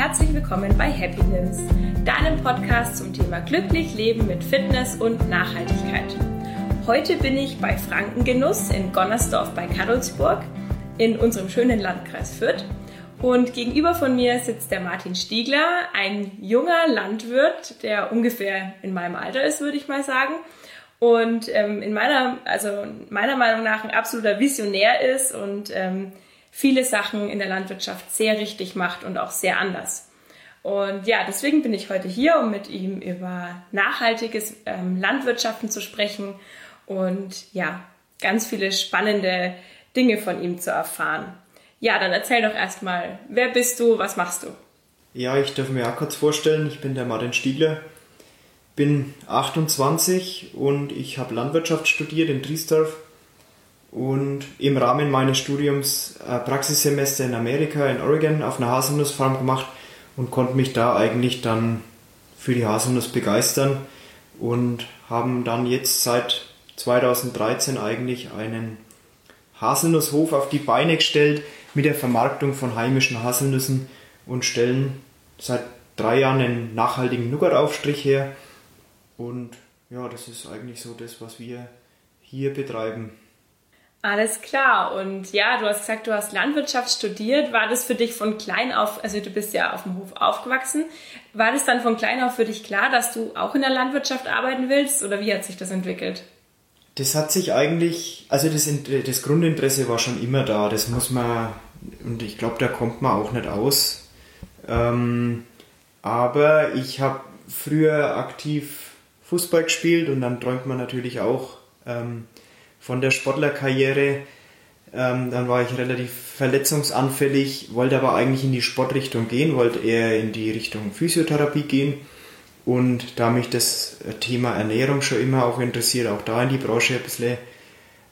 herzlich willkommen bei Happy Limbs, deinem Podcast zum Thema glücklich leben mit Fitness und Nachhaltigkeit. Heute bin ich bei Frankengenuss in Gonnersdorf bei Karlsburg in unserem schönen Landkreis Fürth. Und gegenüber von mir sitzt der Martin Stiegler, ein junger Landwirt, der ungefähr in meinem Alter ist, würde ich mal sagen. Und ähm, in meiner, also meiner Meinung nach ein absoluter Visionär ist und ähm, viele Sachen in der Landwirtschaft sehr richtig macht und auch sehr anders. Und ja, deswegen bin ich heute hier, um mit ihm über nachhaltiges ähm, Landwirtschaften zu sprechen und ja, ganz viele spannende Dinge von ihm zu erfahren. Ja, dann erzähl doch erstmal, wer bist du, was machst du? Ja, ich darf mir auch kurz vorstellen, ich bin der Martin Stiegler, bin 28 und ich habe Landwirtschaft studiert in Driesdorf und im Rahmen meines Studiums ein Praxissemester in Amerika, in Oregon, auf einer Haselnussfarm gemacht und konnte mich da eigentlich dann für die Haselnuss begeistern und haben dann jetzt seit 2013 eigentlich einen Haselnusshof auf die Beine gestellt mit der Vermarktung von heimischen Haselnüssen und stellen seit drei Jahren einen nachhaltigen Nougat-Aufstrich her. Und ja, das ist eigentlich so das, was wir hier betreiben. Alles klar. Und ja, du hast gesagt, du hast Landwirtschaft studiert. War das für dich von klein auf, also du bist ja auf dem Hof aufgewachsen, war das dann von klein auf für dich klar, dass du auch in der Landwirtschaft arbeiten willst oder wie hat sich das entwickelt? Das hat sich eigentlich, also das, das Grundinteresse war schon immer da. Das muss man, und ich glaube, da kommt man auch nicht aus. Ähm, aber ich habe früher aktiv Fußball gespielt und dann träumt man natürlich auch ähm, von der Sportlerkarriere. Ähm, dann war ich relativ verletzungsanfällig, wollte aber eigentlich in die Sportrichtung gehen, wollte eher in die Richtung Physiotherapie gehen. Und da mich das Thema Ernährung schon immer auch interessiert, auch da in die Branche ein bisschen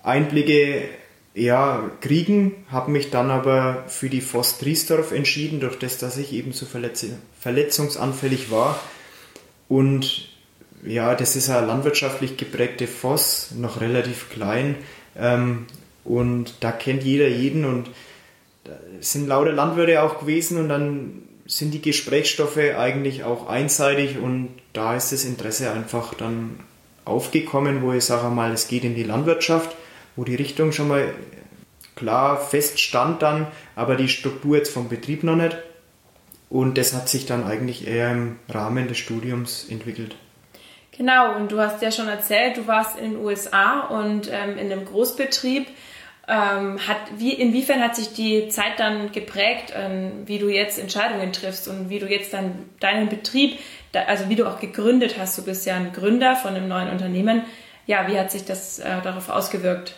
Einblicke ja, kriegen, habe mich dann aber für die Voss Driesdorf entschieden, durch das, dass ich eben so verletzungsanfällig war. Und ja, das ist eine landwirtschaftlich geprägte Voss, noch relativ klein. Ähm, und da kennt jeder jeden und da sind lauter Landwirte auch gewesen und dann sind die Gesprächsstoffe eigentlich auch einseitig und da ist das Interesse einfach dann aufgekommen, wo ich sage mal, es geht in die Landwirtschaft, wo die Richtung schon mal klar feststand dann, aber die Struktur jetzt vom Betrieb noch nicht. Und das hat sich dann eigentlich eher im Rahmen des Studiums entwickelt. Genau, und du hast ja schon erzählt, du warst in den USA und ähm, in einem Großbetrieb. Ähm, hat, wie, inwiefern hat sich die Zeit dann geprägt, ähm, wie du jetzt Entscheidungen triffst und wie du jetzt dann deinen Betrieb, da, also wie du auch gegründet hast, du bist ja ein Gründer von einem neuen Unternehmen. Ja, wie hat sich das äh, darauf ausgewirkt?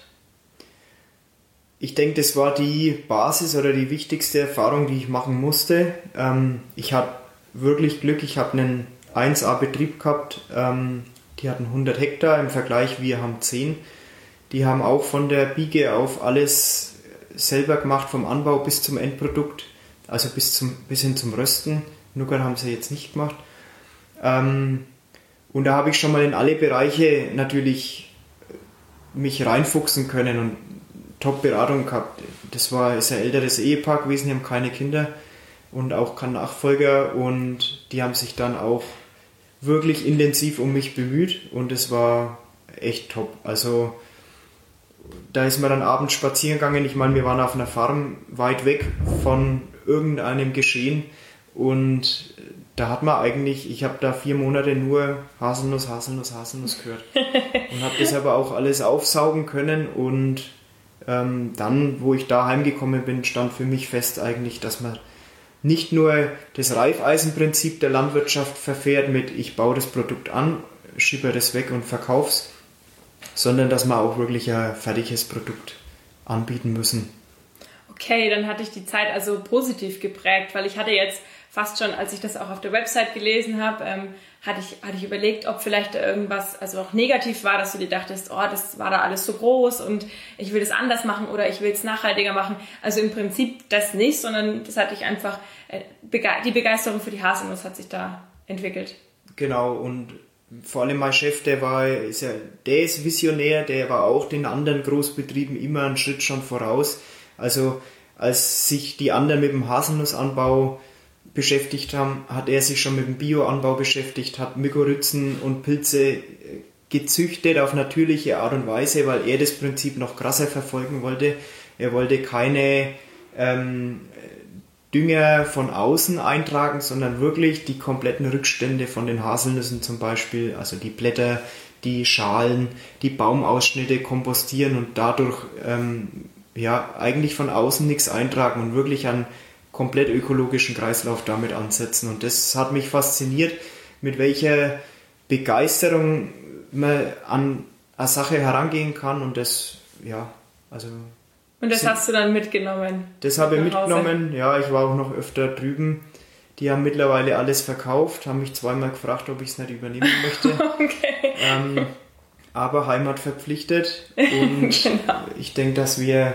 Ich denke, das war die Basis oder die wichtigste Erfahrung, die ich machen musste. Ähm, ich hatte wirklich Glück, ich habe einen 1A-Betrieb gehabt. Ähm, die hatten 100 Hektar im Vergleich, wir haben 10. Die haben auch von der Biege auf alles selber gemacht, vom Anbau bis zum Endprodukt, also bis, zum, bis hin zum Rösten. Nougat haben sie jetzt nicht gemacht. Ähm, und da habe ich schon mal in alle Bereiche natürlich mich reinfuchsen können und Top-Beratung gehabt. Das war ist ein älteres Ehepaar gewesen, die haben keine Kinder und auch keinen Nachfolger und die haben sich dann auch wirklich intensiv um mich bemüht und es war echt top. Also da ist man dann abends spazieren gegangen. Ich meine, wir waren auf einer Farm weit weg von irgendeinem Geschehen und da hat man eigentlich, ich habe da vier Monate nur Haselnuss, Haselnuss, Haselnuss gehört und habe das aber auch alles aufsaugen können und ähm, dann, wo ich da heimgekommen bin, stand für mich fest eigentlich, dass man nicht nur das Reifeisenprinzip der Landwirtschaft verfährt mit ich baue das Produkt an, schiebe das weg und verkauf's, sondern dass wir auch wirklich ein fertiges Produkt anbieten müssen. Okay, dann hatte ich die Zeit also positiv geprägt, weil ich hatte jetzt fast schon, als ich das auch auf der Website gelesen habe, ähm, hatte, ich, hatte ich überlegt, ob vielleicht irgendwas also auch negativ war, dass du dir dachtest, oh, das war da alles so groß und ich will das anders machen oder ich will es nachhaltiger machen. Also im Prinzip das nicht, sondern das hatte ich einfach, äh, die Begeisterung für die Haselnuss hat sich da entwickelt. Genau, und vor allem mein Chef, der war, ist ja, der ist Visionär, der war auch den anderen Großbetrieben immer einen Schritt schon voraus. Also als sich die anderen mit dem Haselnussanbau beschäftigt haben, hat er sich schon mit dem Bioanbau beschäftigt, hat Mykorrhizen und Pilze äh, gezüchtet auf natürliche Art und Weise, weil er das Prinzip noch krasser verfolgen wollte. Er wollte keine ähm, Dünger von außen eintragen, sondern wirklich die kompletten Rückstände von den Haselnüssen zum Beispiel, also die Blätter, die Schalen, die Baumausschnitte kompostieren und dadurch ähm, ja eigentlich von außen nichts eintragen und wirklich einen komplett ökologischen Kreislauf damit ansetzen. Und das hat mich fasziniert, mit welcher Begeisterung man an eine Sache herangehen kann und das, ja, also und das hast du dann mitgenommen? Das habe ich mitgenommen, ja, ich war auch noch öfter drüben. Die haben mittlerweile alles verkauft, haben mich zweimal gefragt, ob ich es nicht übernehmen möchte. okay. Ähm, aber Heimat verpflichtet und genau. ich denke, dass wir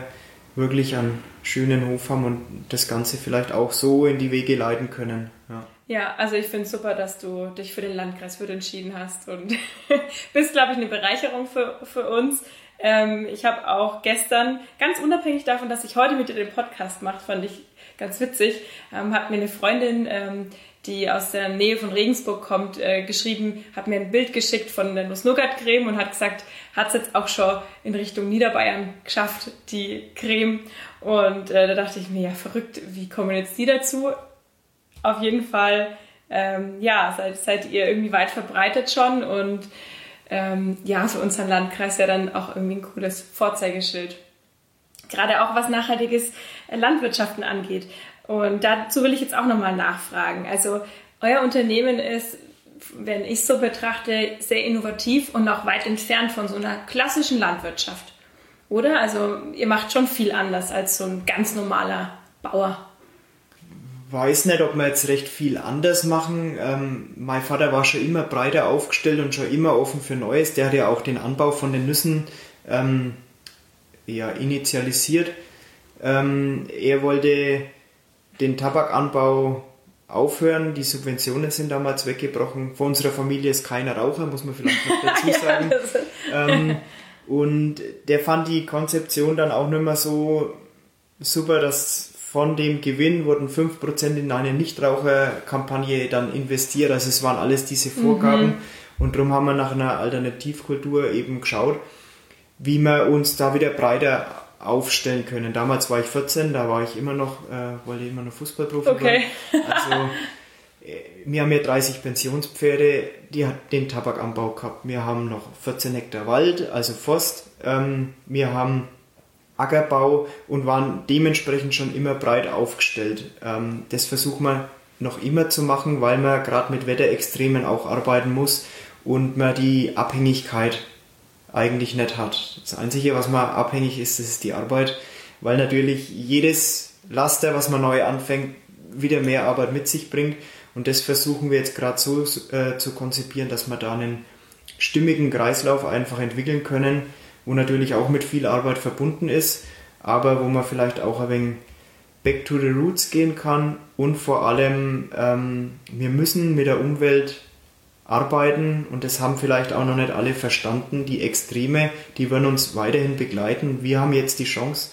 wirklich einen schönen Hof haben und das Ganze vielleicht auch so in die Wege leiten können. Ja. Ja, also ich finde es super, dass du dich für den Landkreis Fürth entschieden hast und bist, glaube ich, eine Bereicherung für, für uns. Ähm, ich habe auch gestern, ganz unabhängig davon, dass ich heute mit dir den Podcast mache, fand ich ganz witzig, ähm, hat mir eine Freundin, ähm, die aus der Nähe von Regensburg kommt, äh, geschrieben, hat mir ein Bild geschickt von der Nuss-Nougat-Creme und hat gesagt, hat es jetzt auch schon in Richtung Niederbayern geschafft, die Creme. Und äh, da dachte ich mir, ja, verrückt, wie kommen jetzt die dazu? Auf jeden Fall, ähm, ja, seid, seid ihr irgendwie weit verbreitet schon und ähm, ja, für unseren Landkreis ja dann auch irgendwie ein cooles Vorzeigeschild. Gerade auch was nachhaltiges Landwirtschaften angeht. Und dazu will ich jetzt auch nochmal nachfragen. Also euer Unternehmen ist, wenn ich es so betrachte, sehr innovativ und auch weit entfernt von so einer klassischen Landwirtschaft. Oder? Also ihr macht schon viel anders als so ein ganz normaler Bauer weiß nicht, ob wir jetzt recht viel anders machen. Ähm, mein Vater war schon immer breiter aufgestellt und schon immer offen für Neues. Der hat ja auch den Anbau von den Nüssen ähm, ja, initialisiert. Ähm, er wollte den Tabakanbau aufhören. Die Subventionen sind damals weggebrochen. Von unserer Familie ist keiner Raucher, muss man vielleicht noch dazu sagen. ja, ähm, und der fand die Konzeption dann auch nicht mehr so super, dass von dem Gewinn wurden 5% in eine Nichtraucherkampagne dann investiert. Also es waren alles diese Vorgaben. Mhm. Und darum haben wir nach einer Alternativkultur eben geschaut, wie wir uns da wieder breiter aufstellen können. Damals war ich 14, da war ich immer noch, äh, wollte immer noch Fußballprofi okay. werden. Also äh, wir haben ja 30 Pensionspferde, die hat den Tabakanbau gehabt. Wir haben noch 14 Hektar Wald, also Forst. Ähm, wir haben Ackerbau und waren dementsprechend schon immer breit aufgestellt. Ähm, das versuchen wir noch immer zu machen, weil man gerade mit Wetterextremen auch arbeiten muss und man die Abhängigkeit eigentlich nicht hat. Das Einzige, was man abhängig ist, das ist die Arbeit, weil natürlich jedes Laster, was man neu anfängt, wieder mehr Arbeit mit sich bringt. Und das versuchen wir jetzt gerade so äh, zu konzipieren, dass wir da einen stimmigen Kreislauf einfach entwickeln können, wo natürlich auch mit viel Arbeit verbunden ist, aber wo man vielleicht auch ein wenig back to the roots gehen kann und vor allem ähm, wir müssen mit der Umwelt arbeiten und das haben vielleicht auch noch nicht alle verstanden. Die Extreme, die werden uns weiterhin begleiten. Wir haben jetzt die Chance,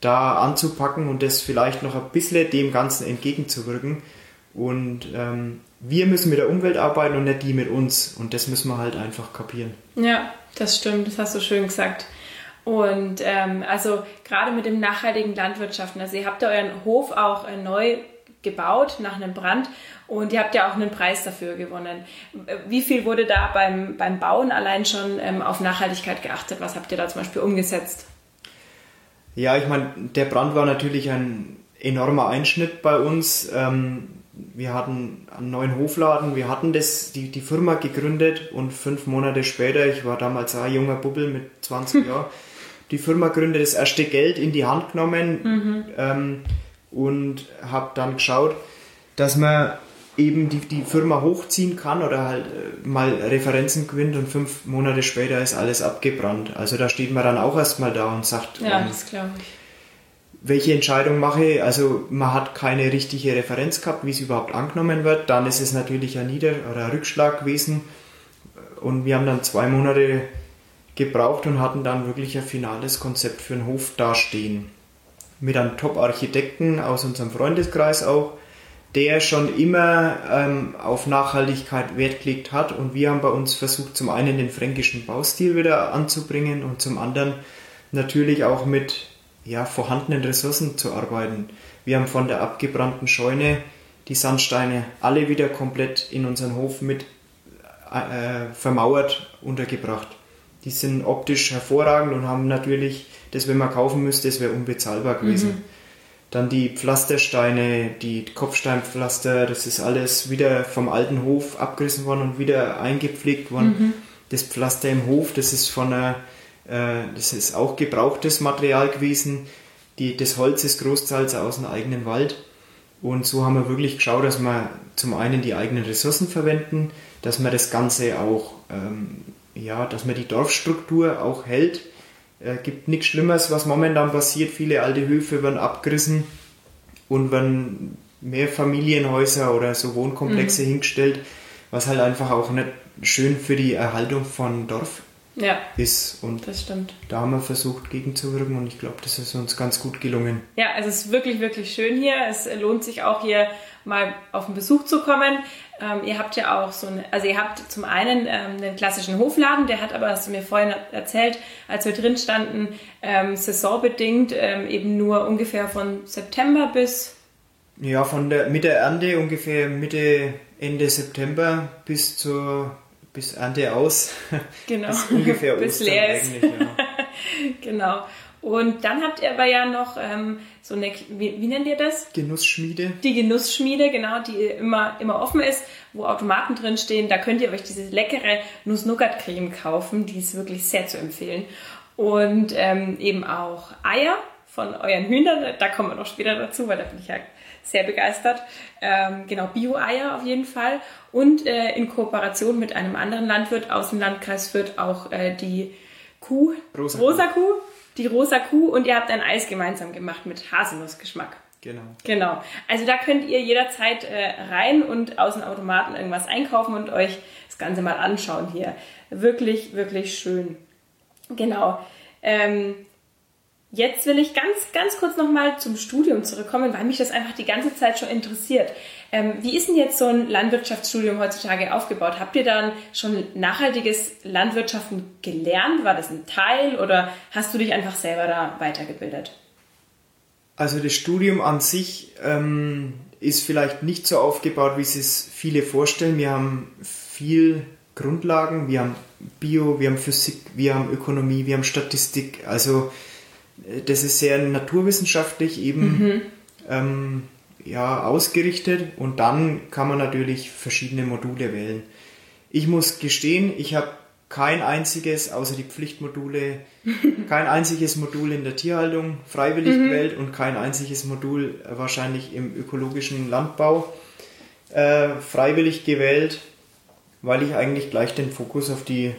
da anzupacken und das vielleicht noch ein bisschen dem Ganzen entgegenzuwirken. Und ähm, wir müssen mit der Umwelt arbeiten und nicht die mit uns. Und das müssen wir halt einfach kapieren. Ja, das stimmt, das hast du schön gesagt. Und ähm, also gerade mit dem nachhaltigen Landwirtschaften, also ihr habt ja euren Hof auch neu gebaut nach einem Brand und ihr habt ja auch einen Preis dafür gewonnen. Wie viel wurde da beim, beim Bauen allein schon ähm, auf Nachhaltigkeit geachtet? Was habt ihr da zum Beispiel umgesetzt? Ja, ich meine, der Brand war natürlich ein enormer Einschnitt bei uns. Ähm, wir hatten einen neuen Hofladen, wir hatten das, die, die Firma gegründet und fünf Monate später, ich war damals ein junger Bubbel mit 20 Jahren, die Firma gründet, das erste Geld in die Hand genommen mhm. ähm, und habe dann geschaut, dass man eben die, die Firma hochziehen kann oder halt äh, mal Referenzen gewinnt und fünf Monate später ist alles abgebrannt. Also da steht man dann auch erstmal da und sagt, ja, ähm, das glaube ich welche Entscheidung mache. Also man hat keine richtige Referenz gehabt, wie es überhaupt angenommen wird. Dann ist es natürlich ein Nieder- oder ein Rückschlag gewesen. Und wir haben dann zwei Monate gebraucht und hatten dann wirklich ein finales Konzept für den Hof dastehen. Mit einem Top-Architekten aus unserem Freundeskreis auch, der schon immer ähm, auf Nachhaltigkeit Wert gelegt hat. Und wir haben bei uns versucht, zum einen den fränkischen Baustil wieder anzubringen und zum anderen natürlich auch mit ja, vorhandenen Ressourcen zu arbeiten. Wir haben von der abgebrannten Scheune die Sandsteine alle wieder komplett in unseren Hof mit äh, vermauert untergebracht. Die sind optisch hervorragend und haben natürlich, das wenn man kaufen müsste, das wäre unbezahlbar gewesen. Mhm. Dann die Pflastersteine, die Kopfsteinpflaster, das ist alles wieder vom alten Hof abgerissen worden und wieder eingepflegt worden. Mhm. Das Pflaster im Hof, das ist von einer, äh, das ist auch gebrauchtes Material gewesen. Die, das Holz ist großteils aus dem eigenen Wald. Und so haben wir wirklich geschaut, dass wir zum einen die eigenen Ressourcen verwenden, dass man das Ganze auch, ähm, ja, dass man die Dorfstruktur auch hält äh, gibt nichts Schlimmes, was momentan passiert. Viele alte Höfe werden abgerissen und werden mehr Familienhäuser oder so Wohnkomplexe mhm. hingestellt, was halt einfach auch nicht schön für die Erhaltung von Dorf ja, ist. Und das stimmt. da haben wir versucht gegenzuwirken und ich glaube, das ist uns ganz gut gelungen. Ja, also es ist wirklich, wirklich schön hier. Es lohnt sich auch hier mal auf den Besuch zu kommen. Ähm, ihr habt ja auch so eine, also ihr habt zum einen ähm, den klassischen Hofladen, der hat aber, hast du mir vorhin erzählt, als wir drin standen, ähm, saisonbedingt ähm, eben nur ungefähr von September bis. Ja, von der mit der Ernte ungefähr Mitte, Ende September bis zur bis Ernte aus. Genau. bis ungefähr bis leer ist. Ja. genau. Und dann habt ihr aber ja noch ähm, so eine, wie, wie nennt ihr das? Genussschmiede. Die Genussschmiede, genau, die immer, immer offen ist, wo Automaten drin stehen. Da könnt ihr euch diese leckere Nuss-Nougat-Creme kaufen, die ist wirklich sehr zu empfehlen. Und ähm, eben auch Eier von euren Hühnern, da kommen wir noch später dazu, weil da bin ich ja sehr begeistert. Ähm, genau, Bio-Eier auf jeden Fall. Und äh, in Kooperation mit einem anderen Landwirt aus dem Landkreis Fürth auch äh, die Kuh, Rosa, Rosa Kuh die rosa Kuh und ihr habt ein Eis gemeinsam gemacht mit Haselnussgeschmack. Genau. Genau. Also da könnt ihr jederzeit äh, rein und aus dem Automaten irgendwas einkaufen und euch das Ganze mal anschauen hier. Wirklich, wirklich schön. Genau. Ähm, Jetzt will ich ganz, ganz kurz nochmal zum Studium zurückkommen, weil mich das einfach die ganze Zeit schon interessiert. Ähm, wie ist denn jetzt so ein Landwirtschaftsstudium heutzutage aufgebaut? Habt ihr dann schon nachhaltiges Landwirtschaften gelernt? War das ein Teil oder hast du dich einfach selber da weitergebildet? Also das Studium an sich ähm, ist vielleicht nicht so aufgebaut, wie es viele vorstellen. Wir haben viel Grundlagen, wir haben Bio, wir haben Physik, wir haben Ökonomie, wir haben Statistik. Also das ist sehr naturwissenschaftlich eben mhm. ähm, ja, ausgerichtet und dann kann man natürlich verschiedene Module wählen. Ich muss gestehen, ich habe kein einziges, außer die Pflichtmodule, kein einziges Modul in der Tierhaltung freiwillig mhm. gewählt und kein einziges Modul wahrscheinlich im ökologischen Landbau äh, freiwillig gewählt, weil ich eigentlich gleich den Fokus auf, die,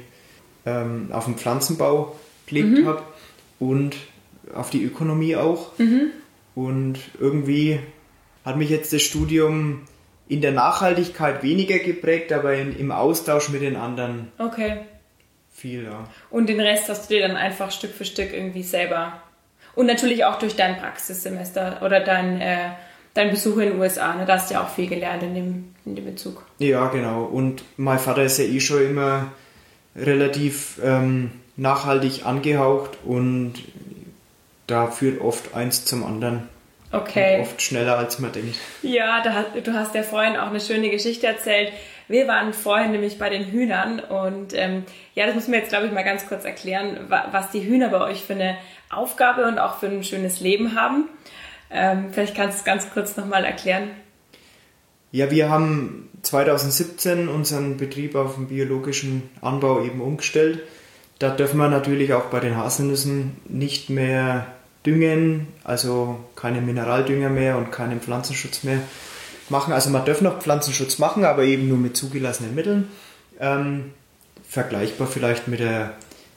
ähm, auf den Pflanzenbau gelegt mhm. habe und auf die Ökonomie auch. Mhm. Und irgendwie hat mich jetzt das Studium in der Nachhaltigkeit weniger geprägt, aber in, im Austausch mit den anderen. Okay. Viel, ja. Und den Rest hast du dir dann einfach Stück für Stück irgendwie selber. Und natürlich auch durch dein Praxissemester oder dein, äh, dein Besuch in den USA. Ne? Da hast du ja auch viel gelernt in dem, in dem Bezug. Ja, genau. Und mein Vater ist ja eh schon immer relativ ähm, nachhaltig angehaucht und da führt oft eins zum anderen. Okay. oft schneller, als man denkt. Ja, da, du hast ja vorhin auch eine schöne Geschichte erzählt. Wir waren vorhin nämlich bei den Hühnern und ähm, ja, das müssen wir jetzt, glaube ich, mal ganz kurz erklären, was die Hühner bei euch für eine Aufgabe und auch für ein schönes Leben haben. Ähm, vielleicht kannst du es ganz kurz nochmal erklären. Ja, wir haben 2017 unseren Betrieb auf den biologischen Anbau eben umgestellt. Da dürfen wir natürlich auch bei den Haselnüssen nicht mehr düngen, also keine Mineraldünger mehr und keinen Pflanzenschutz mehr machen. Also man darf noch Pflanzenschutz machen, aber eben nur mit zugelassenen Mitteln. Ähm, vergleichbar vielleicht mit der,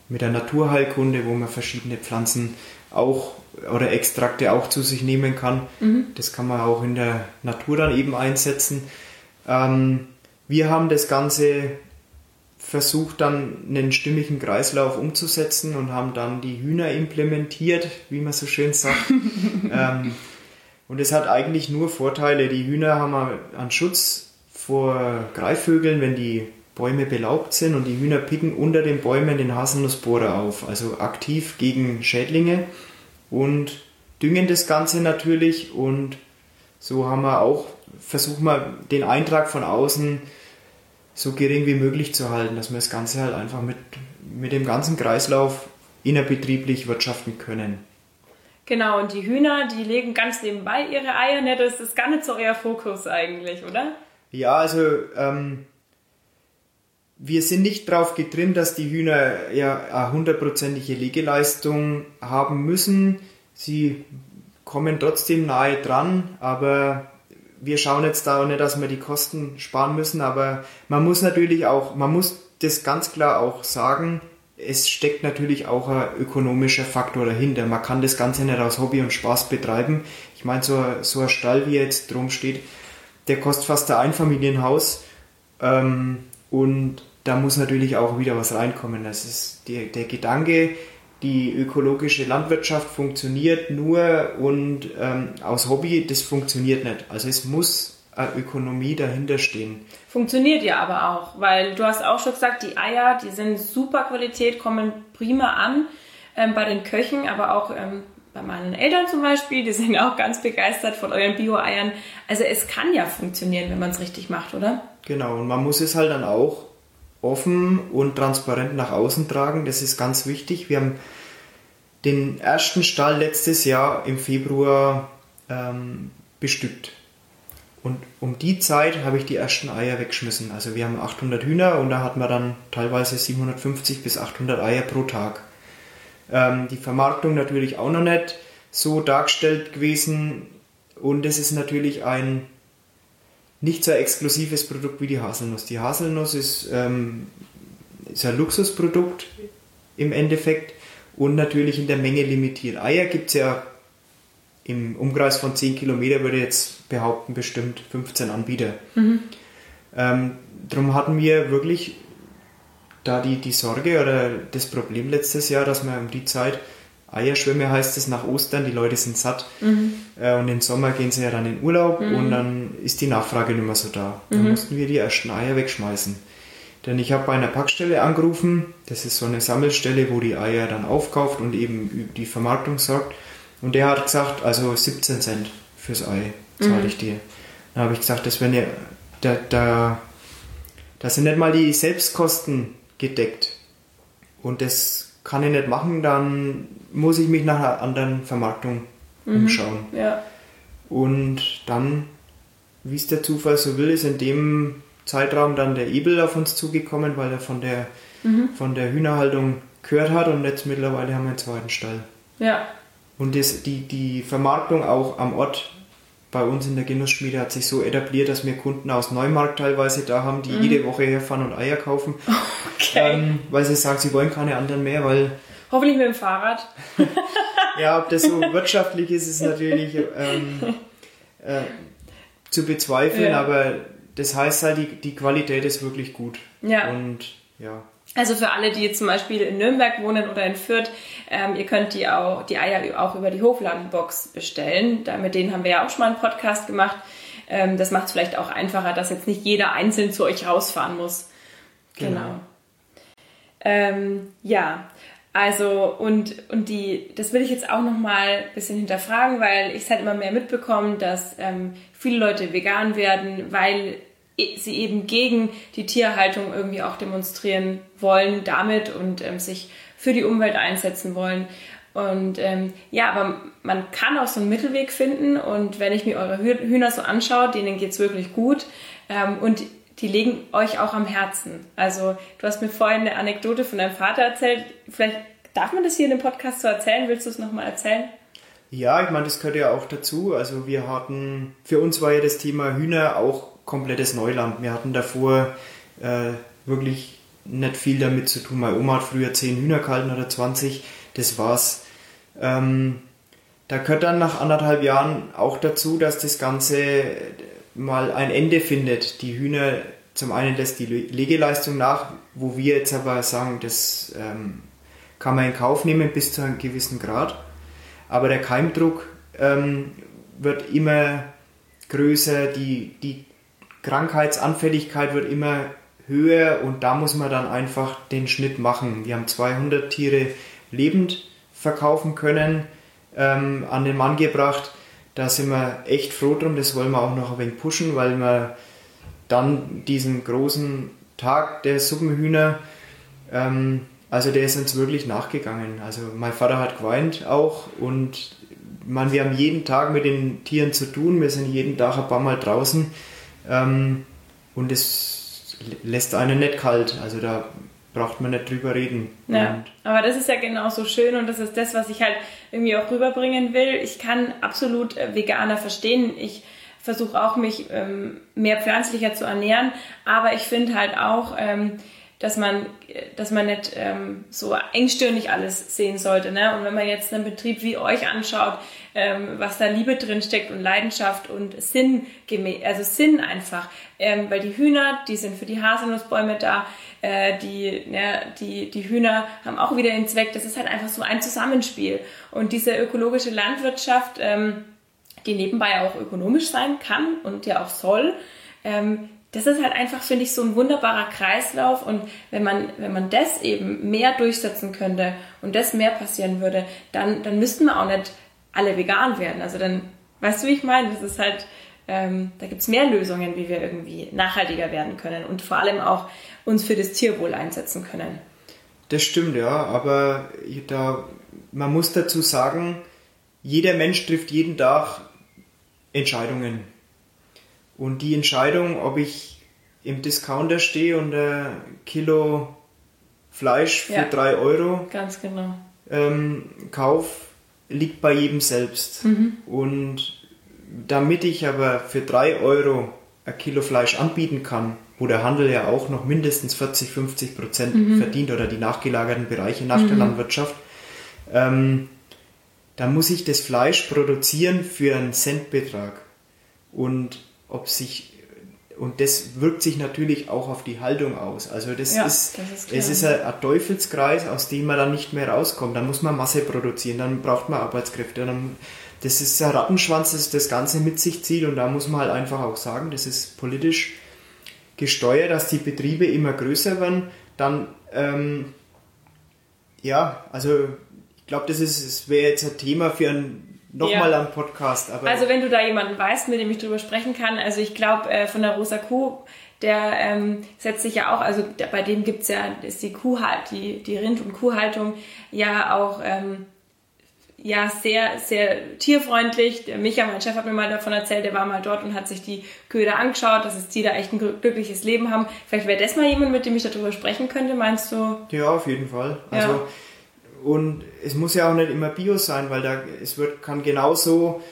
mit der Naturheilkunde, wo man verschiedene Pflanzen auch oder Extrakte auch zu sich nehmen kann. Mhm. Das kann man auch in der Natur dann eben einsetzen. Ähm, wir haben das Ganze versucht dann einen stimmigen Kreislauf umzusetzen und haben dann die Hühner implementiert, wie man so schön sagt. ähm, Und es hat eigentlich nur Vorteile. Die Hühner haben einen Schutz vor Greifvögeln, wenn die Bäume belaubt sind und die Hühner picken unter den Bäumen den Haselnussbohrer auf, also aktiv gegen Schädlinge und düngen das Ganze natürlich und so haben wir auch, versuchen wir den Eintrag von außen so gering wie möglich zu halten, dass wir das Ganze halt einfach mit, mit dem ganzen Kreislauf innerbetrieblich wirtschaften können. Genau, und die Hühner, die legen ganz nebenbei ihre Eier, ne? das ist gar nicht so euer Fokus eigentlich, oder? Ja, also ähm, wir sind nicht darauf getrimmt, dass die Hühner ja eine hundertprozentige Legeleistung haben müssen. Sie kommen trotzdem nahe dran, aber wir schauen jetzt da auch nicht, dass wir die Kosten sparen müssen, aber man muss natürlich auch, man muss das ganz klar auch sagen, es steckt natürlich auch ein ökonomischer Faktor dahinter. Man kann das Ganze nicht aus Hobby und Spaß betreiben. Ich meine, so, so ein Stall, wie jetzt drum steht, der kostet fast ein Einfamilienhaus ähm, und da muss natürlich auch wieder was reinkommen. Das ist der, der Gedanke, die ökologische Landwirtschaft funktioniert nur und ähm, aus Hobby, das funktioniert nicht. Also es muss eine Ökonomie dahinter stehen. Funktioniert ja aber auch, weil du hast auch schon gesagt, die Eier, die sind super Qualität, kommen prima an ähm, bei den Köchen, aber auch ähm, bei meinen Eltern zum Beispiel, die sind auch ganz begeistert von euren Bio-Eiern. Also es kann ja funktionieren, wenn man es richtig macht, oder? Genau, und man muss es halt dann auch offen und transparent nach außen tragen. Das ist ganz wichtig. Wir haben den ersten Stall letztes Jahr im Februar ähm, bestückt. Und um die Zeit habe ich die ersten Eier weggeschmissen. Also wir haben 800 Hühner und da hatten wir dann teilweise 750 bis 800 Eier pro Tag. Ähm, die Vermarktung natürlich auch noch nicht so dargestellt gewesen. Und es ist natürlich ein nicht so exklusives Produkt wie die Haselnuss. Die Haselnuss ist, ähm, ist ein Luxusprodukt im Endeffekt und natürlich in der Menge limitiert. Eier gibt es ja im Umkreis von 10 Kilometer, würde ich jetzt behaupten, bestimmt 15 Anbieter. Mhm. Ähm, darum hatten wir wirklich da die, die Sorge oder das Problem letztes Jahr, dass wir um die Zeit Eierschwämme heißt es nach Ostern, die Leute sind satt mhm. äh, und im Sommer gehen sie ja dann in Urlaub mhm. und dann ist die Nachfrage nicht mehr so da. Dann mhm. mussten wir die ersten Eier wegschmeißen. Denn ich habe bei einer Packstelle angerufen, das ist so eine Sammelstelle, wo die Eier dann aufkauft und eben die Vermarktung sorgt. Und der hat gesagt, also 17 Cent fürs Ei zahle ich mhm. dir. Dann habe ich gesagt, das wäre ja, da, da, da sind nicht mal die Selbstkosten gedeckt. Und das kann ich nicht machen, dann muss ich mich nach einer anderen Vermarktung mhm. umschauen. Ja. Und dann, wie es der Zufall so will, ist in dem Zeitraum dann der Ebel auf uns zugekommen, weil er von der, mhm. von der Hühnerhaltung gehört hat und jetzt mittlerweile haben wir einen zweiten Stall. Ja. Und das, die, die Vermarktung auch am Ort bei uns in der Genussschmiede hat sich so etabliert, dass wir Kunden aus Neumarkt teilweise da haben, die mhm. jede Woche herfahren und Eier kaufen. Okay. Ähm, weil sie sagen, sie wollen keine anderen mehr, weil. Hoffentlich mit dem Fahrrad. ja, ob das so wirtschaftlich ist, ist natürlich ähm, äh, zu bezweifeln, ja. aber das heißt halt, die, die Qualität ist wirklich gut. Ja. Und ja. Also für alle, die zum Beispiel in Nürnberg wohnen oder in Fürth, ähm, ihr könnt die, auch, die Eier auch über die Hofladenbox bestellen. Da, mit denen haben wir ja auch schon mal einen Podcast gemacht. Ähm, das macht es vielleicht auch einfacher, dass jetzt nicht jeder einzeln zu euch rausfahren muss. Genau. genau. Ähm, ja, also und, und die, das will ich jetzt auch nochmal ein bisschen hinterfragen, weil ich es halt immer mehr mitbekomme, dass ähm, viele Leute vegan werden, weil sie eben gegen die Tierhaltung irgendwie auch demonstrieren wollen damit und ähm, sich für die Umwelt einsetzen wollen. Und ähm, ja, aber man kann auch so einen Mittelweg finden und wenn ich mir eure Hühner so anschaue, denen geht es wirklich gut ähm, und die legen euch auch am Herzen. Also du hast mir vorhin eine Anekdote von deinem Vater erzählt. Vielleicht darf man das hier in dem Podcast so erzählen. Willst du es nochmal erzählen? Ja, ich meine, das gehört ja auch dazu. Also wir hatten, für uns war ja das Thema Hühner auch komplettes Neuland. Wir hatten davor äh, wirklich nicht viel damit zu tun. Meine Oma hat früher 10 Hühner gehalten oder 20, das war's. Ähm, da gehört dann nach anderthalb Jahren auch dazu, dass das Ganze mal ein Ende findet. Die Hühner, zum einen lässt die Legeleistung nach, wo wir jetzt aber sagen, das ähm, kann man in Kauf nehmen bis zu einem gewissen Grad. Aber der Keimdruck ähm, wird immer größer, die, die Krankheitsanfälligkeit wird immer höher und da muss man dann einfach den Schnitt machen. Wir haben 200 Tiere lebend verkaufen können, ähm, an den Mann gebracht. Da sind wir echt froh drum, das wollen wir auch noch ein wenig pushen, weil wir dann diesen großen Tag der Suppenhühner, ähm, also der ist uns wirklich nachgegangen. Also mein Vater hat geweint auch und man, wir haben jeden Tag mit den Tieren zu tun, wir sind jeden Tag ein paar Mal draußen ähm, und es lässt einen nicht kalt. Also da braucht man nicht drüber reden. Ja, aber das ist ja genauso schön und das ist das, was ich halt irgendwie auch rüberbringen will. Ich kann absolut äh, Veganer verstehen. Ich versuche auch mich ähm, mehr pflanzlicher zu ernähren, aber ich finde halt auch, ähm, dass man, dass man nicht ähm, so engstirnig alles sehen sollte. Ne? Und wenn man jetzt einen Betrieb wie euch anschaut, ähm, was da Liebe drin steckt und Leidenschaft und Sinn, also Sinn einfach, ähm, weil die Hühner, die sind für die Haselnussbäume da, äh, die, ja, die, die Hühner haben auch wieder den Zweck. Das ist halt einfach so ein Zusammenspiel. Und diese ökologische Landwirtschaft, ähm, die nebenbei auch ökonomisch sein kann und ja auch soll, ähm, das ist halt einfach, finde ich, so ein wunderbarer Kreislauf. Und wenn man, wenn man das eben mehr durchsetzen könnte und das mehr passieren würde, dann, dann müssten wir auch nicht alle vegan werden. Also dann, weißt du, wie ich meine? Das ist halt, ähm, da gibt es mehr Lösungen, wie wir irgendwie nachhaltiger werden können und vor allem auch uns für das Tierwohl einsetzen können. Das stimmt, ja, aber da, man muss dazu sagen, jeder Mensch trifft jeden Tag Entscheidungen. Und die Entscheidung, ob ich im Discounter stehe und ein Kilo Fleisch für ja, 3 Euro ganz genau. ähm, kauf, liegt bei jedem selbst. Mhm. Und damit ich aber für 3 Euro ein Kilo Fleisch anbieten kann, wo der Handel ja auch noch mindestens 40, 50 Prozent mhm. verdient oder die nachgelagerten Bereiche nach mhm. der Landwirtschaft, ähm, dann muss ich das Fleisch produzieren für einen Centbetrag. Und ob sich und das wirkt sich natürlich auch auf die Haltung aus. Also das ja, ist, das ist es ist ein, ein, Teufelskreis, aus dem man dann nicht mehr rauskommt. Dann muss man Masse produzieren, dann braucht man Arbeitskräfte. Dann, das ist ein Rattenschwanz, das das Ganze mit sich zieht und da muss man halt einfach auch sagen, das ist politisch gesteuert, dass die Betriebe immer größer werden. Dann, ähm, ja, also ich glaube, das, das wäre jetzt ein Thema für ein nochmal ja. am Podcast. also wenn du da jemanden weißt, mit dem ich drüber sprechen kann, also ich glaube äh, von der Rosa Kuh, der ähm, setzt sich ja auch, also der, bei dem gibt's ja, ist die Kuh die, die Rind- und Kuhhaltung ja auch ähm, ja sehr, sehr tierfreundlich. Der Micha, mein Chef, hat mir mal davon erzählt, der war mal dort und hat sich die Kühe da angeschaut, dass die da echt ein glückliches Leben haben. Vielleicht wäre das mal jemand, mit dem ich darüber sprechen könnte, meinst du? Ja, auf jeden Fall. Also ja und es muss ja auch nicht immer Bio sein, weil da, es wird, kann genauso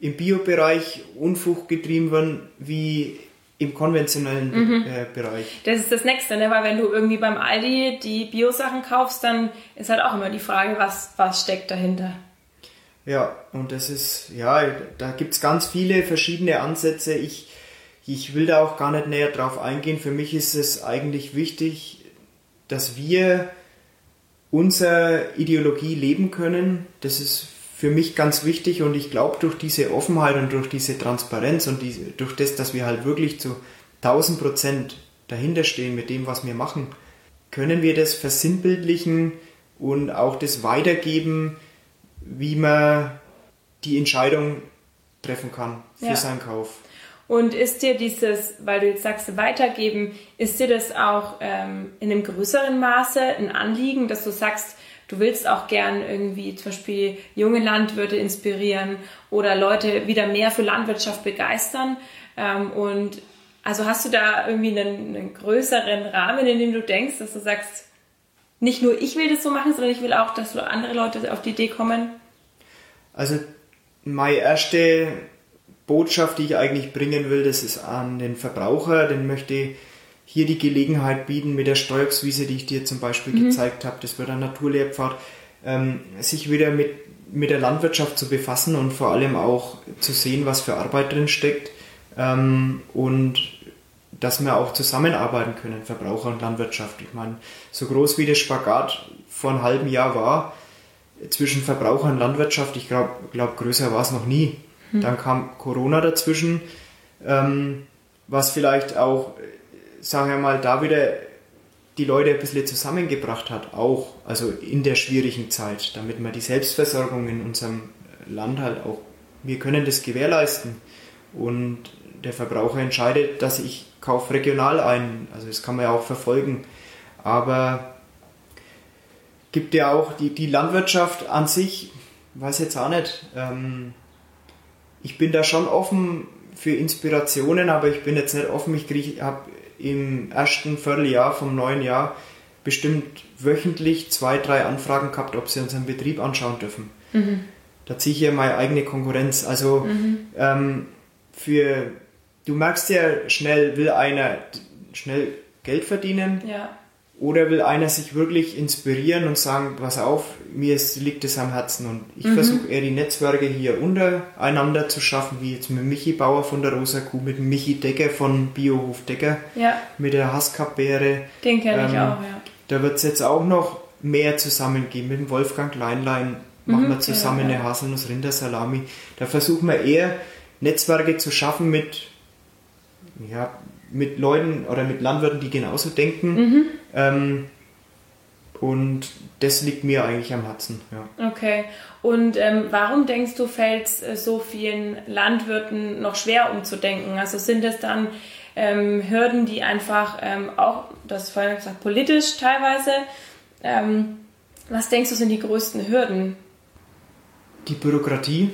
im Bio-Bereich Unfug getrieben werden wie im konventionellen mhm. äh, Bereich. Das ist das Nächste, ne? weil wenn du irgendwie beim Aldi die Bio-Sachen kaufst, dann ist halt auch immer die Frage, was, was steckt dahinter. Ja, und das ist, ja, da gibt es ganz viele verschiedene Ansätze. Ich, ich will da auch gar nicht näher drauf eingehen. Für mich ist es eigentlich wichtig, dass wir unsere Ideologie leben können. Das ist für mich ganz wichtig und ich glaube, durch diese Offenheit und durch diese Transparenz und die, durch das, dass wir halt wirklich zu 1000 Prozent dahinter stehen mit dem, was wir machen, können wir das versinnbildlichen und auch das weitergeben, wie man die Entscheidung treffen kann für ja. seinen Kauf. Und ist dir dieses, weil du jetzt sagst, weitergeben, ist dir das auch ähm, in einem größeren Maße ein Anliegen, dass du sagst, du willst auch gern irgendwie zum Beispiel junge Landwirte inspirieren oder Leute wieder mehr für Landwirtschaft begeistern? Ähm, und also hast du da irgendwie einen, einen größeren Rahmen, in dem du denkst, dass du sagst, nicht nur ich will das so machen, sondern ich will auch, dass so andere Leute auf die Idee kommen? Also meine erste Botschaft, die ich eigentlich bringen will, das ist an den Verbraucher, den möchte ich hier die Gelegenheit bieten mit der Steuerungswiese, die ich dir zum Beispiel mhm. gezeigt habe, das wird ein Naturlehrpfad, ähm, sich wieder mit, mit der Landwirtschaft zu befassen und vor allem auch zu sehen, was für Arbeit drin steckt ähm, und dass wir auch zusammenarbeiten können, Verbraucher und Landwirtschaft. Ich meine, so groß wie der Spagat vor einem halben Jahr war zwischen Verbraucher und Landwirtschaft, ich glaube, glaub, größer war es noch nie. Hm. Dann kam Corona dazwischen, ähm, was vielleicht auch, sagen wir mal, da wieder die Leute ein bisschen zusammengebracht hat, auch, also in der schwierigen Zeit, damit man die Selbstversorgung in unserem Land halt auch, wir können das gewährleisten. Und der Verbraucher entscheidet, dass ich kaufe regional ein, also das kann man ja auch verfolgen, aber gibt ja auch die, die Landwirtschaft an sich, weiß jetzt auch nicht, ähm, ich bin da schon offen für Inspirationen, aber ich bin jetzt nicht offen, ich habe im ersten Vierteljahr vom neuen Jahr bestimmt wöchentlich zwei, drei Anfragen gehabt, ob sie unseren Betrieb anschauen dürfen. Mhm. Da ziehe ich ja meine eigene Konkurrenz. Also mhm. ähm, für, du merkst ja schnell, will einer schnell Geld verdienen. Ja. Oder will einer sich wirklich inspirieren und sagen, pass auf, mir ist, liegt es am Herzen. Und ich mhm. versuche eher die Netzwerke hier untereinander zu schaffen, wie jetzt mit Michi Bauer von der Rosa Kuh, mit Michi Decker von Biohof Decker, ja. mit der Haskap-Beere. Den kenne ähm, ich auch, ja. Da wird es jetzt auch noch mehr zusammengehen. Mit dem Wolfgang Kleinlein machen mhm, wir zusammen ja, ja. eine Haselnuss-Rindersalami. Da versuchen wir eher Netzwerke zu schaffen mit ja, mit Leuten oder mit Landwirten, die genauso denken. Mhm. Ähm, und das liegt mir eigentlich am Herzen. Ja. Okay. Und ähm, warum denkst du, fällt es äh, so vielen Landwirten noch schwer umzudenken? Also sind es dann ähm, Hürden, die einfach ähm, auch, das vorhin gesagt, politisch teilweise, ähm, was denkst du sind die größten Hürden? Die Bürokratie.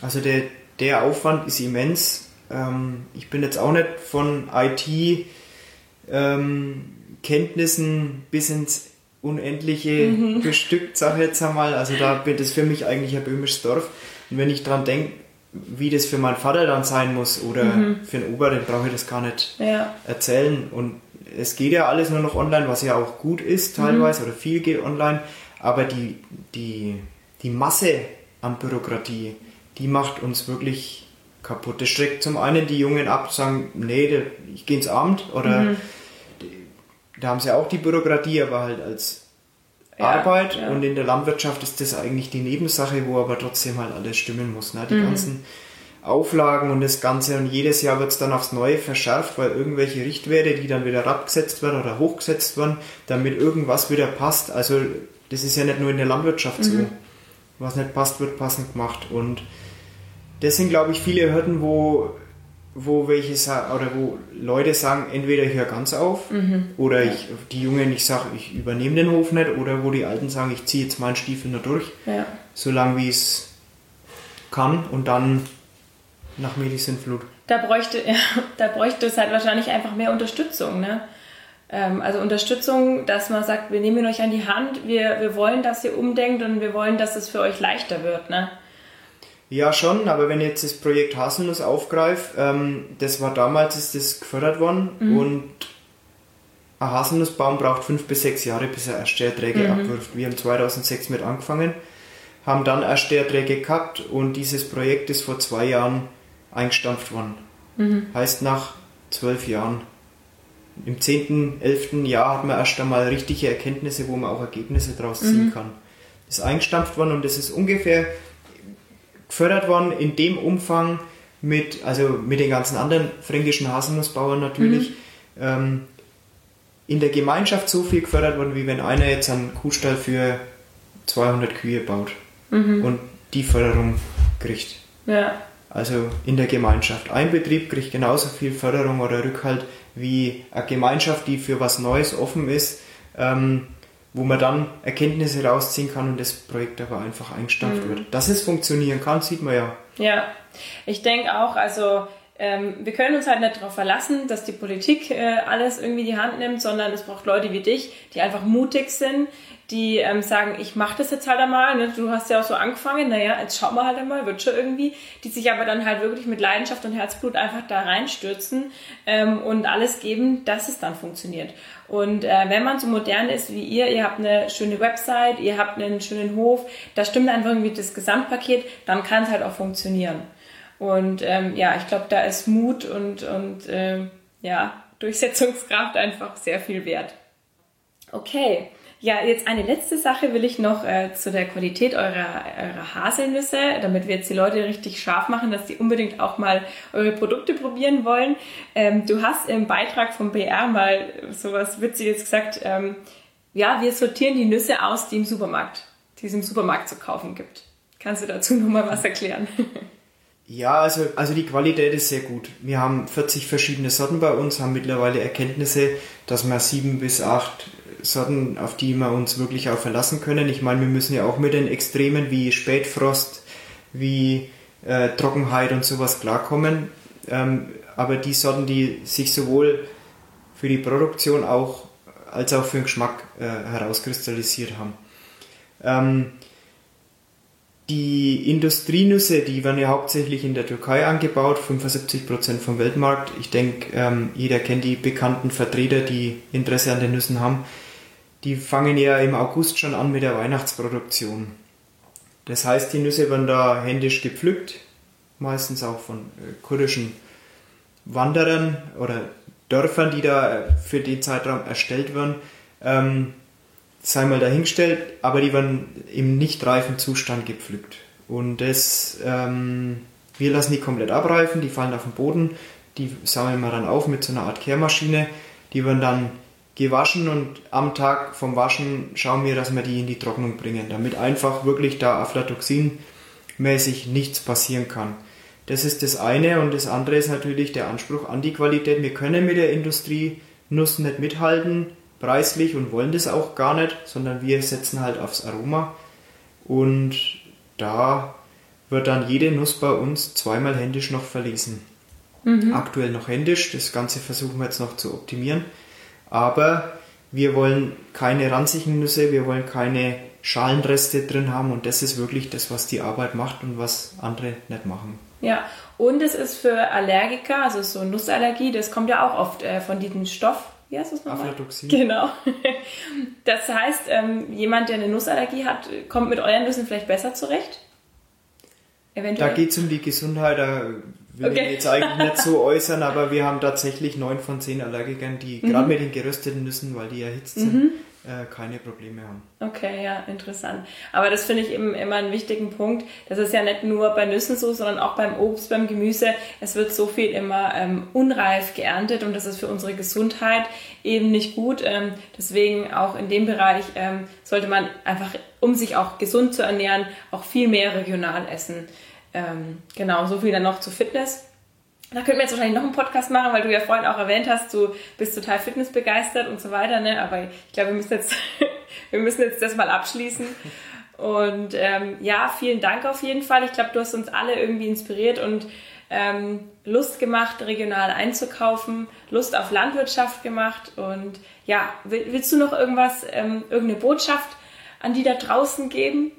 Also der, der Aufwand ist immens ähm, ich bin jetzt auch nicht von IT-Kenntnissen ähm, bis ins Unendliche mhm. bestückt, sage ich jetzt einmal. Also da wird das für mich eigentlich ein böhmisches Dorf. Und wenn ich daran denke, wie das für meinen Vater dann sein muss oder mhm. für den Ober, dann brauche ich das gar nicht ja. erzählen. Und es geht ja alles nur noch online, was ja auch gut ist teilweise mhm. oder viel geht online. Aber die, die, die Masse an Bürokratie, die macht uns wirklich kaputt. Das schreckt zum einen die Jungen ab, sagen, nee, ich gehe ins Amt oder mhm. da haben sie auch die Bürokratie, aber halt als ja, Arbeit ja. und in der Landwirtschaft ist das eigentlich die Nebensache, wo aber trotzdem halt alles stimmen muss. Ne? Die mhm. ganzen Auflagen und das Ganze und jedes Jahr wird es dann aufs Neue verschärft, weil irgendwelche Richtwerte, die dann wieder abgesetzt werden oder hochgesetzt werden, damit irgendwas wieder passt. Also das ist ja nicht nur in der Landwirtschaft mhm. so. Was nicht passt, wird passend gemacht und das sind, glaube ich, viele Hürden, wo, wo welche oder wo Leute sagen, entweder ich höre ganz auf mhm. oder ich, die Jungen, ich sage, ich übernehme den Hof nicht oder wo die Alten sagen, ich ziehe jetzt meinen Stiefel nur durch, ja. solange wie es kann und dann nach mir die Sintflut. Da bräuchte, ja, da bräuchte es halt wahrscheinlich einfach mehr Unterstützung, ne? Ähm, also Unterstützung, dass man sagt, wir nehmen euch an die Hand, wir, wir wollen, dass ihr umdenkt und wir wollen, dass es für euch leichter wird, ne? Ja, schon, aber wenn ich jetzt das Projekt Haselnuss aufgreife, ähm, das war damals, ist das gefördert worden mhm. und ein Haselnussbaum braucht fünf bis sechs Jahre, bis er erste Erträge mhm. abwirft. Wir haben 2006 mit angefangen, haben dann erste Erträge gehabt und dieses Projekt ist vor zwei Jahren eingestampft worden. Mhm. Heißt nach zwölf Jahren. Im zehnten, elften Jahr hat man erst einmal richtige Erkenntnisse, wo man auch Ergebnisse daraus ziehen mhm. kann. Das ist eingestampft worden und das ist ungefähr gefördert worden in dem Umfang mit, also mit den ganzen anderen fränkischen Haselnussbauern natürlich, mhm. ähm, in der Gemeinschaft so viel gefördert worden, wie wenn einer jetzt einen Kuhstall für 200 Kühe baut mhm. und die Förderung kriegt. Ja. Also in der Gemeinschaft. Ein Betrieb kriegt genauso viel Förderung oder Rückhalt wie eine Gemeinschaft, die für was Neues offen ist. Ähm, wo man dann Erkenntnisse rausziehen kann und das Projekt aber einfach eingestampft mhm. wird. Dass es funktionieren kann, sieht man ja. Ja, ich denke auch, also ähm, wir können uns halt nicht darauf verlassen, dass die Politik äh, alles irgendwie die Hand nimmt, sondern es braucht Leute wie dich, die einfach mutig sind, die ähm, sagen, ich mache das jetzt halt einmal. Ne? Du hast ja auch so angefangen, naja, jetzt schauen wir halt einmal, wird schon irgendwie. Die sich aber dann halt wirklich mit Leidenschaft und Herzblut einfach da reinstürzen ähm, und alles geben, dass es dann funktioniert. Und äh, wenn man so modern ist wie ihr, ihr habt eine schöne Website, ihr habt einen schönen Hof, da stimmt einfach irgendwie das Gesamtpaket, dann kann es halt auch funktionieren. Und ähm, ja, ich glaube, da ist Mut und, und äh, ja, Durchsetzungskraft einfach sehr viel wert. Okay, Ja, jetzt eine letzte Sache will ich noch äh, zu der Qualität eurer, eurer Haselnüsse, damit wir jetzt die Leute richtig scharf machen, dass die unbedingt auch mal eure Produkte probieren wollen. Ähm, du hast im Beitrag vom BR mal sowas Witziges gesagt, ähm, ja, wir sortieren die Nüsse aus, die im Supermarkt, die es im Supermarkt zu kaufen gibt. Kannst du dazu noch mal was erklären? Ja, also, also die Qualität ist sehr gut. Wir haben 40 verschiedene Sorten bei uns, haben mittlerweile Erkenntnisse, dass wir sieben bis acht Sorten, auf die wir uns wirklich auch verlassen können. Ich meine, wir müssen ja auch mit den Extremen wie Spätfrost, wie äh, Trockenheit und sowas klarkommen. Ähm, aber die Sorten, die sich sowohl für die Produktion auch als auch für den Geschmack äh, herauskristallisiert haben. Ähm, die Industrienüsse, die werden ja hauptsächlich in der Türkei angebaut, 75% vom Weltmarkt. Ich denke, ähm, jeder kennt die bekannten Vertreter, die Interesse an den Nüssen haben die fangen ja im August schon an mit der Weihnachtsproduktion. Das heißt, die Nüsse werden da händisch gepflückt, meistens auch von äh, kurdischen Wanderern oder Dörfern, die da äh, für den Zeitraum erstellt werden. Ähm, sei mal dahingestellt, aber die werden im nicht reifen Zustand gepflückt. Und das, ähm, wir lassen die komplett abreifen, die fallen auf den Boden, die sammeln wir dann auf mit so einer Art Kehrmaschine, die werden dann gewaschen und am Tag vom Waschen schauen wir, dass wir die in die Trocknung bringen, damit einfach wirklich da aflatoxinmäßig nichts passieren kann. Das ist das eine und das andere ist natürlich der Anspruch an die Qualität. Wir können mit der Industrie Nuss nicht mithalten, preislich und wollen das auch gar nicht, sondern wir setzen halt aufs Aroma und da wird dann jede Nuss bei uns zweimal händisch noch verlesen. Mhm. Aktuell noch händisch, das Ganze versuchen wir jetzt noch zu optimieren. Aber wir wollen keine ranzigen Nüsse, wir wollen keine Schalenreste drin haben und das ist wirklich das, was die Arbeit macht und was andere nicht machen. Ja, und es ist für Allergiker, also so Nussallergie, das kommt ja auch oft äh, von diesem Stoff. Wie heißt das nochmal? Aflatoxin. Genau. Das heißt, ähm, jemand, der eine Nussallergie hat, kommt mit euren Nüssen vielleicht besser zurecht? Eventuell? Da geht es um die Gesundheit, da will okay. ich jetzt eigentlich nicht so äußern, aber wir haben tatsächlich neun von zehn Allergikern, die mhm. gerade mit den gerösteten Nüssen, weil die erhitzt sind, mhm. äh, keine Probleme haben. Okay, ja, interessant. Aber das finde ich eben immer einen wichtigen Punkt. Das ist ja nicht nur bei Nüssen so, sondern auch beim Obst, beim Gemüse. Es wird so viel immer ähm, unreif geerntet und das ist für unsere Gesundheit eben nicht gut. Ähm, deswegen auch in dem Bereich ähm, sollte man einfach, um sich auch gesund zu ernähren, auch viel mehr regional essen. Ähm, genau, so viel dann noch zu Fitness. Da könnten wir jetzt wahrscheinlich noch einen Podcast machen, weil du ja vorhin auch erwähnt hast, du bist total fitnessbegeistert und so weiter. Ne? Aber ich glaube, wir müssen jetzt, wir müssen jetzt das mal abschließen. Und ähm, ja, vielen Dank auf jeden Fall. Ich glaube, du hast uns alle irgendwie inspiriert und ähm, Lust gemacht, regional einzukaufen, Lust auf Landwirtschaft gemacht. Und ja, willst du noch irgendwas, ähm, irgendeine Botschaft an die da draußen geben?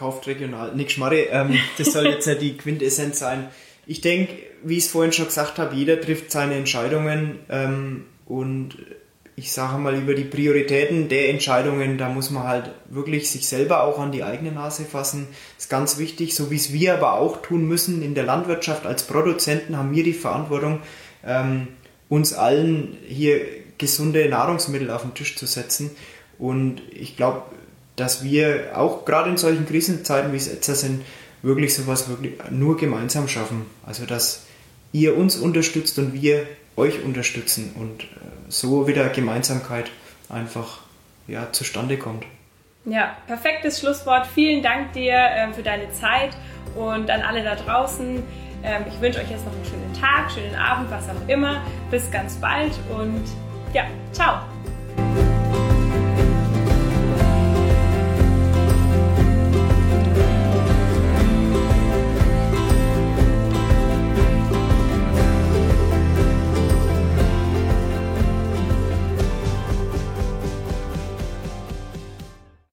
Kauft regional. Nick Schmarre, ähm, das soll jetzt ja die Quintessenz sein. Ich denke, wie ich es vorhin schon gesagt habe, jeder trifft seine Entscheidungen ähm, und ich sage mal über die Prioritäten der Entscheidungen, da muss man halt wirklich sich selber auch an die eigene Nase fassen. Das ist ganz wichtig, so wie es wir aber auch tun müssen in der Landwirtschaft als Produzenten haben wir die Verantwortung, ähm, uns allen hier gesunde Nahrungsmittel auf den Tisch zu setzen. Und ich glaube, dass wir auch gerade in solchen Krisenzeiten, wie es jetzt sind, wirklich sowas wirklich nur gemeinsam schaffen. Also dass ihr uns unterstützt und wir euch unterstützen und äh, so wieder Gemeinsamkeit einfach ja, zustande kommt. Ja, perfektes Schlusswort. Vielen Dank dir äh, für deine Zeit und an alle da draußen. Ähm, ich wünsche euch jetzt noch einen schönen Tag, schönen Abend, was auch immer. Bis ganz bald und ja, ciao.